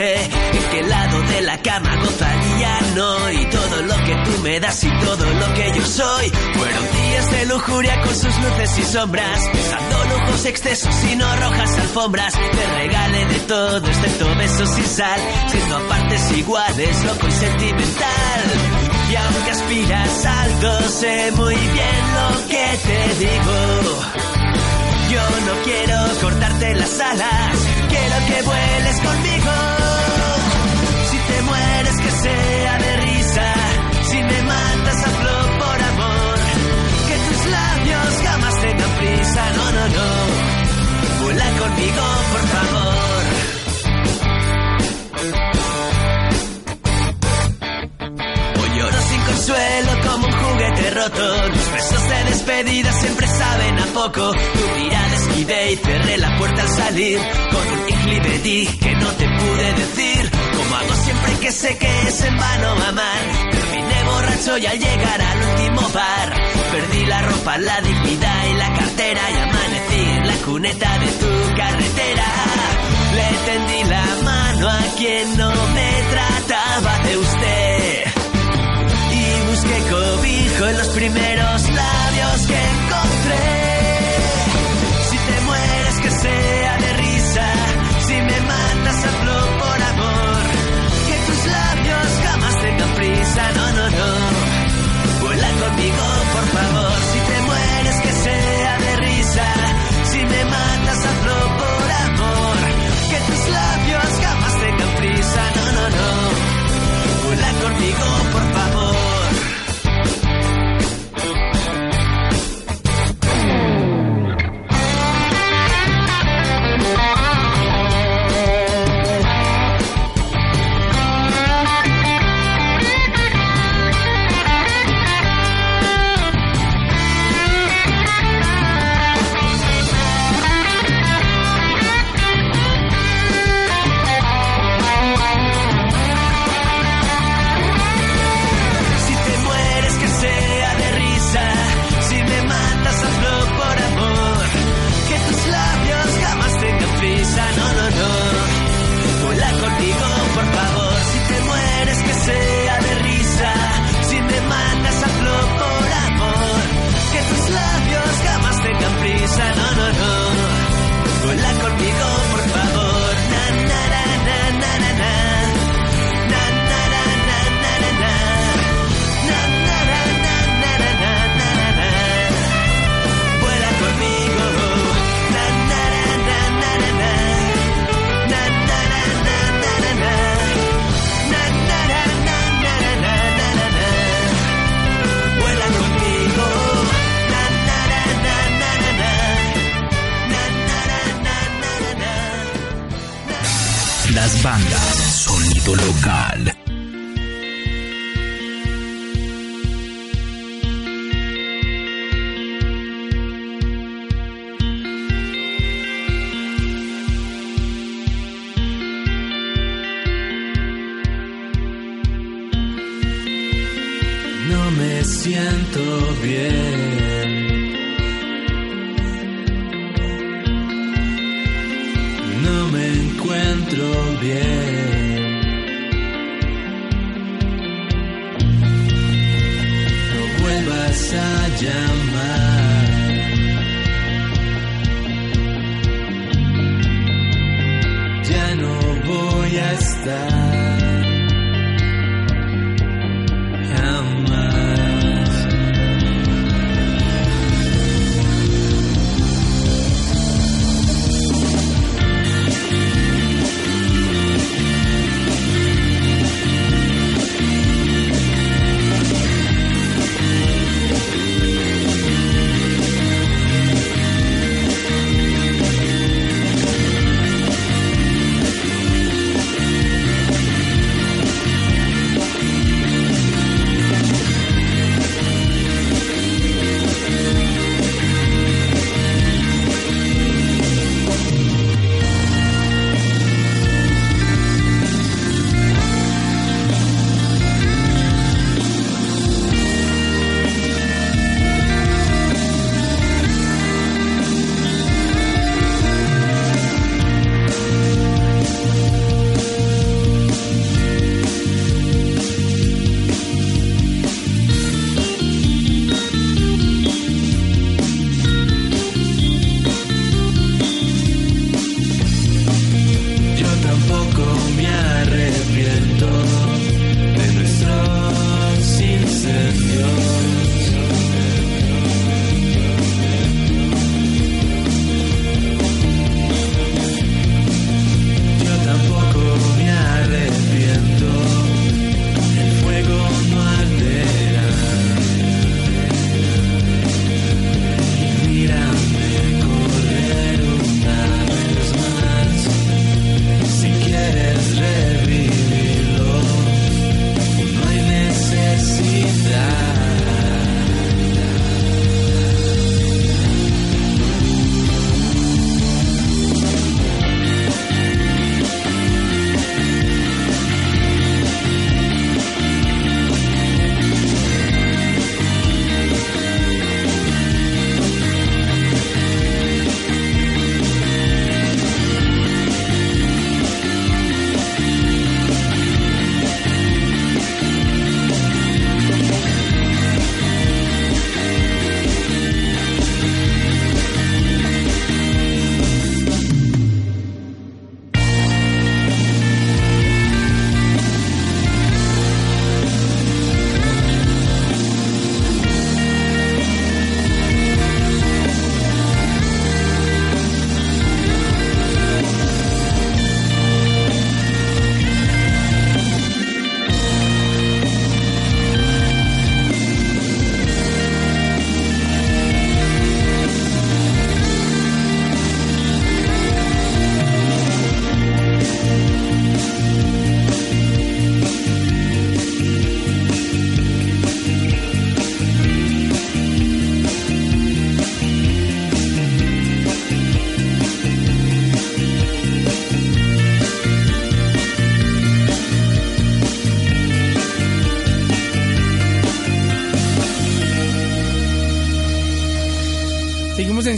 pregunté en qué lado de la cama gozaría no. Y todo lo que tú me das y todo lo que yo soy. Fueron días de lujuria con sus luces y sombras. Pensando lujos, excesos y no rojas alfombras. Te regalé de todo excepto besos y sal. Siendo a partes iguales, loco y sentimental. Y aunque aspiras alto, sé muy bien lo que te digo. Yo no quiero cortarte las alas, quiero que vueles conmigo. Sea de risa. Si me matas, hazlo por amor. Que tus labios jamás tengan prisa. No, no, no. Vuela conmigo, por favor. Hoy lloro sin consuelo como un juguete roto. Los besos de despedida siempre saben a poco. Tu mirada esquivé y cerré la puerta al salir. Con un inclive di que no te pude decir. Que sé que es en vano amar. Terminé borracho y al llegar al último bar. Perdí la ropa, la dignidad y la cartera. Y amanecí en la cuneta de tu carretera. Le tendí la mano a quien no me trataba de usted y busqué cobijo en los primeros labios que encontré. Conmigo, por favor, si te mueres que sea de risa, si me matas hazlo por amor, que tus labios jamás tengan prisa, no, no, no. Vuela conmigo, por favor.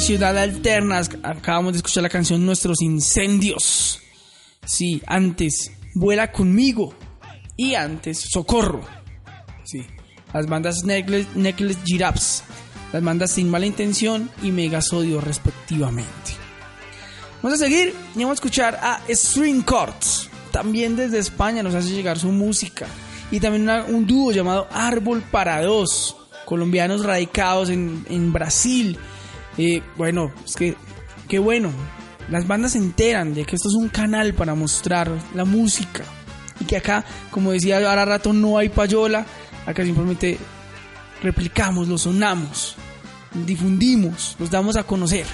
Ciudad Alternas. Acabamos de escuchar la canción Nuestros Incendios. Sí, antes, Vuela conmigo. Y antes, Socorro. Sí. Las bandas Necklace, Necklace Giraffes. Las bandas Sin Mala Intención y Megasodio, respectivamente. Vamos a seguir y vamos a escuchar a String Chords. También desde España nos hace llegar su música. Y también un dúo llamado Árbol para Dos. Colombianos radicados en, en Brasil. Eh, bueno, es que, qué bueno. Las bandas se enteran de que esto es un canal para mostrar la música. Y que acá, como decía ahora rato, no hay payola. Acá simplemente replicamos, lo sonamos, difundimos, los damos a conocer.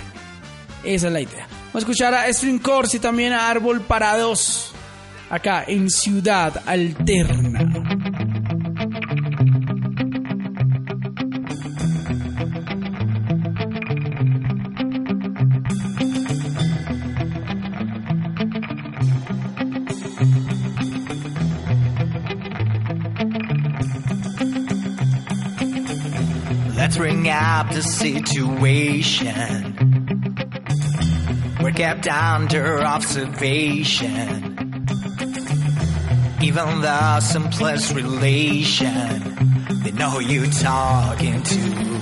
Esa es la idea. Vamos a escuchar a String Chords y también a Árbol para Dos. Acá en Ciudad Alterna. the situation. We're kept under observation. Even the simplest relation, they know who you're talking to.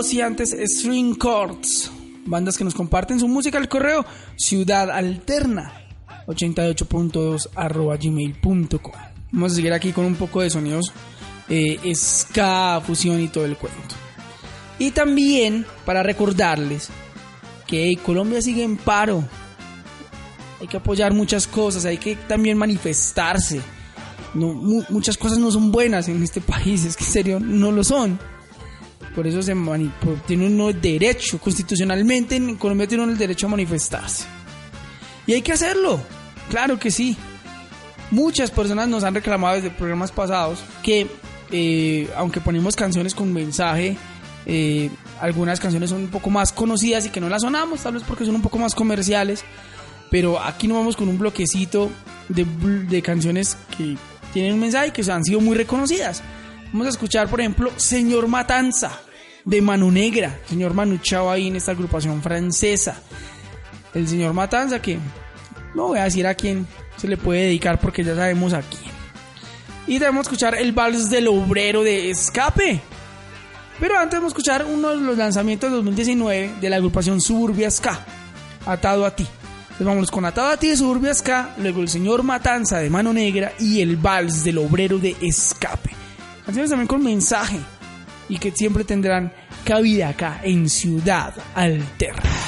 Parados y antes String Chords. Bandas que nos comparten su música al correo Ciudad Alterna 88.2 arroba gmail.com. Vamos a seguir aquí con un poco de sonidos eh, ska, fusión y todo el cuento. Y también para recordarles que Colombia sigue en paro. Hay que apoyar muchas cosas, hay que también manifestarse. No, mu- muchas cosas no son buenas en este país, es que en serio no lo son. Por eso se tiene uno el derecho, constitucionalmente en Colombia tiene uno el derecho a manifestarse. Y hay que hacerlo, claro que sí. Muchas personas nos han reclamado desde programas pasados que, eh, aunque ponemos canciones con mensaje, eh, algunas canciones son un poco más conocidas y que no las sonamos, tal vez porque son un poco más comerciales. Pero aquí nos vamos con un bloquecito de, de canciones que tienen un mensaje y que han sido muy reconocidas. Vamos a escuchar, por ejemplo, Señor Matanza de Manu Negra, señor Manu Chao ahí en esta agrupación francesa. El señor Matanza que no voy a decir a quién se le puede dedicar porque ya sabemos a quién. Y debemos escuchar el vals del obrero de Escape. Pero antes vamos a escuchar uno de los lanzamientos de 2019 de la agrupación Suburbia Ska, Atado a ti. Entonces vámonos con Atado a ti de Suburbia Ska, luego el señor Matanza de Mano Negra y el vals del obrero de Escape. También con mensaje y que siempre tendrán cabida acá en Ciudad Alterna.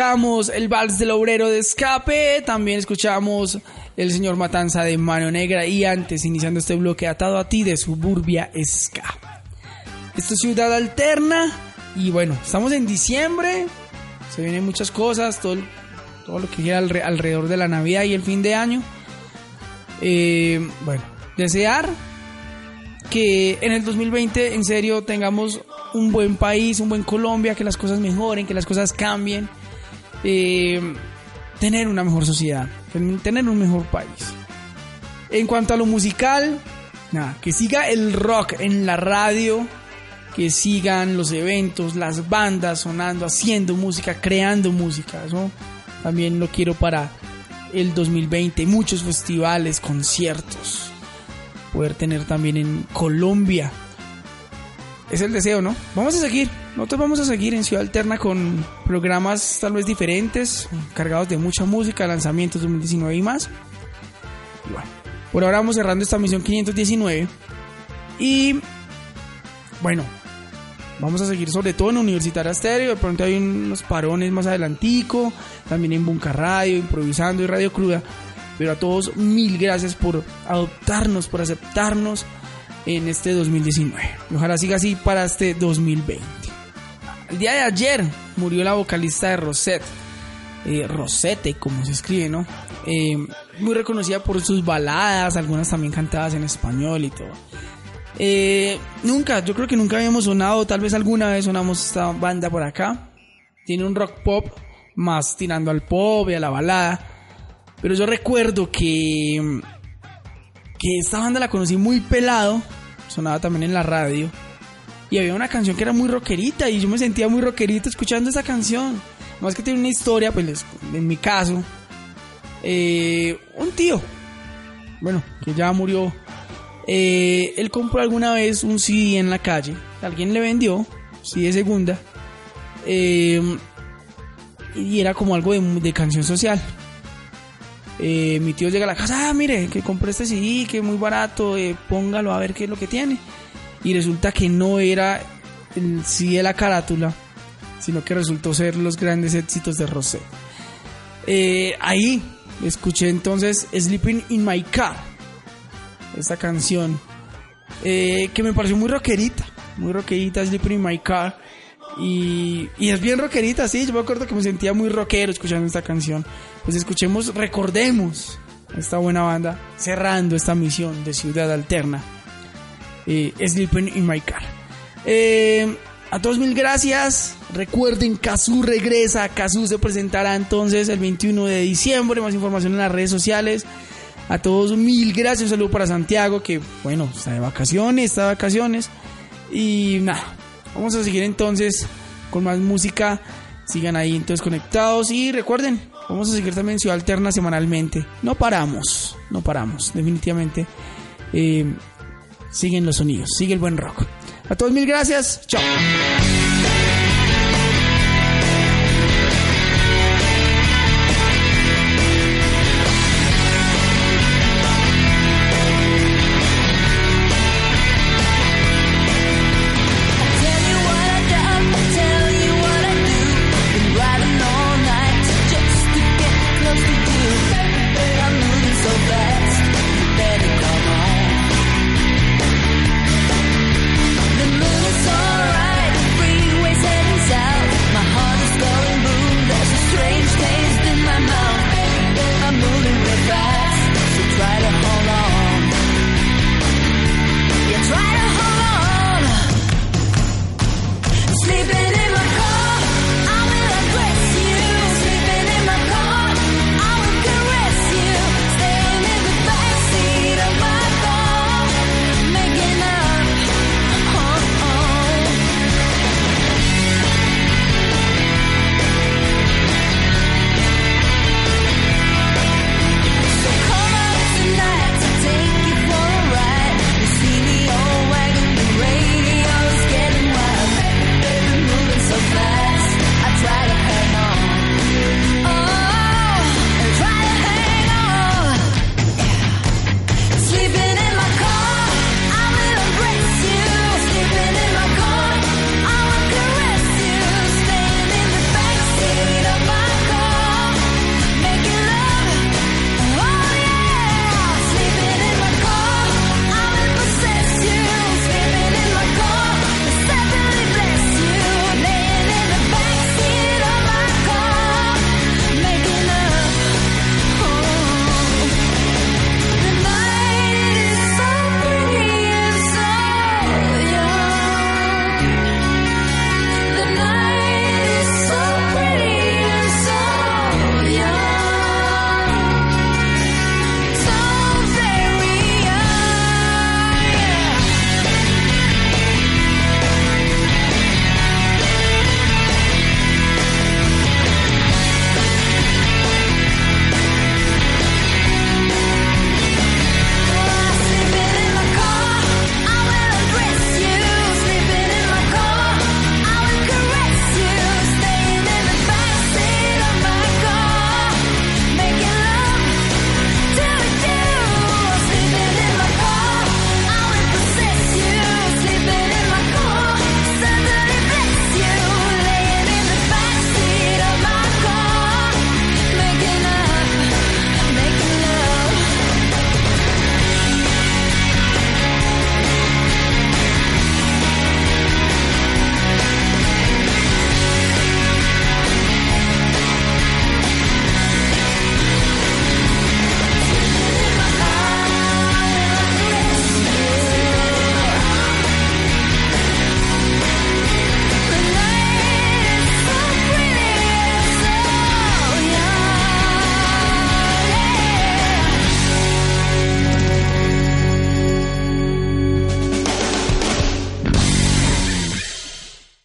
Escuchamos el Vals del Obrero de Escape, también escuchamos el señor Matanza de Mano Negra y antes, iniciando este bloque atado a ti de Suburbia Ska. Esto es Ciudad Alterna y bueno, estamos en diciembre, se vienen muchas cosas, todo, todo lo que gira alre- alrededor de la Navidad y el fin de año. Eh, bueno, desear que en el 2020 en serio tengamos un buen país, un buen Colombia, que las cosas mejoren, que las cosas cambien, eh, tener una mejor sociedad, tener un mejor país. En cuanto a lo musical, nada, que siga el rock en la radio, que sigan los eventos, las bandas sonando, haciendo música, creando música, eso también lo quiero para el 2020, muchos festivales, conciertos poder tener también en Colombia. Es el deseo, ¿no? Vamos a seguir. Nosotros vamos a seguir en Ciudad Alterna con programas tal vez diferentes, cargados de mucha música, lanzamientos 2019 y más. Y bueno, por ahora vamos cerrando esta misión 519. Y bueno, vamos a seguir sobre todo en Universitaria Estéreo. De pronto hay unos parones más adelantico. También en Bunca Radio, improvisando y Radio Cruda. Pero a todos mil gracias por adoptarnos, por aceptarnos en este 2019. Y Ojalá siga así para este 2020. El día de ayer murió la vocalista de Rosette, eh, Rosette, como se escribe, ¿no? Eh, muy reconocida por sus baladas, algunas también cantadas en español y todo. Eh, nunca, yo creo que nunca habíamos sonado, tal vez alguna vez sonamos esta banda por acá. Tiene un rock pop más tirando al pop y a la balada. Pero yo recuerdo que que esta banda la conocí muy pelado, sonaba también en la radio. Y había una canción que era muy rockerita y yo me sentía muy rockerito escuchando esa canción. Más que tiene una historia, pues en mi caso, eh, un tío, bueno, que ya murió, eh, él compró alguna vez un CD en la calle, alguien le vendió, CD segunda, eh, y era como algo de canción social. Eh, mi tío llega a la casa, ah, mire, que compré este CD, que es muy barato, eh, póngalo a ver qué es lo que tiene. Y resulta que no era el CD de la carátula, sino que resultó ser los grandes éxitos de Rosé. Eh, ahí escuché entonces Sleeping in My Car, esta canción, que me pareció muy rockerita, muy rockerita, Sleeping in My Car. Y, y es bien rockerita, sí. Yo me acuerdo que me sentía muy rockero escuchando esta canción. Pues escuchemos, recordemos a esta buena banda cerrando esta misión de Ciudad Alterna. Eh, Sleeping in My Car. Eh, a todos mil gracias. Recuerden, Kazoo regresa. Kazoo se presentará entonces el 21 de diciembre. Más información en las redes sociales. A todos mil gracias. Un saludo para Santiago, que bueno, está de vacaciones, está de vacaciones. Y nada, vamos a seguir entonces con más música. Sigan ahí entonces conectados. Y recuerden, vamos a seguir también Ciudad Alterna semanalmente. No paramos, no paramos, definitivamente. Eh, siguen los sonidos, sigue el buen rock. A todos mil gracias. Chao.